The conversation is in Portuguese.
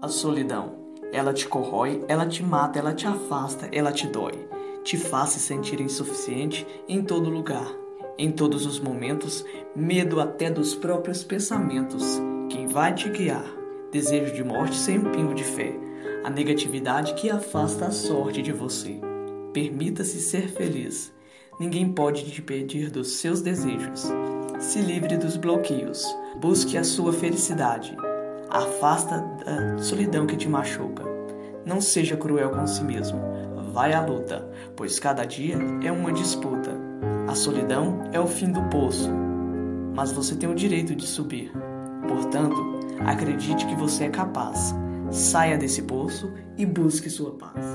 A solidão, ela te corrói, ela te mata, ela te afasta, ela te dói. Te faz se sentir insuficiente em todo lugar, em todos os momentos, medo até dos próprios pensamentos. Quem vai te guiar? Desejo de morte sem um pingo de fé, a negatividade que afasta a sorte de você. Permita-se ser feliz. Ninguém pode te pedir dos seus desejos. Se livre dos bloqueios. Busque a sua felicidade. Afasta da solidão que te machuca. Não seja cruel com si mesmo. Vai à luta, pois cada dia é uma disputa. A solidão é o fim do poço, mas você tem o direito de subir. Portanto, acredite que você é capaz. Saia desse poço e busque sua paz.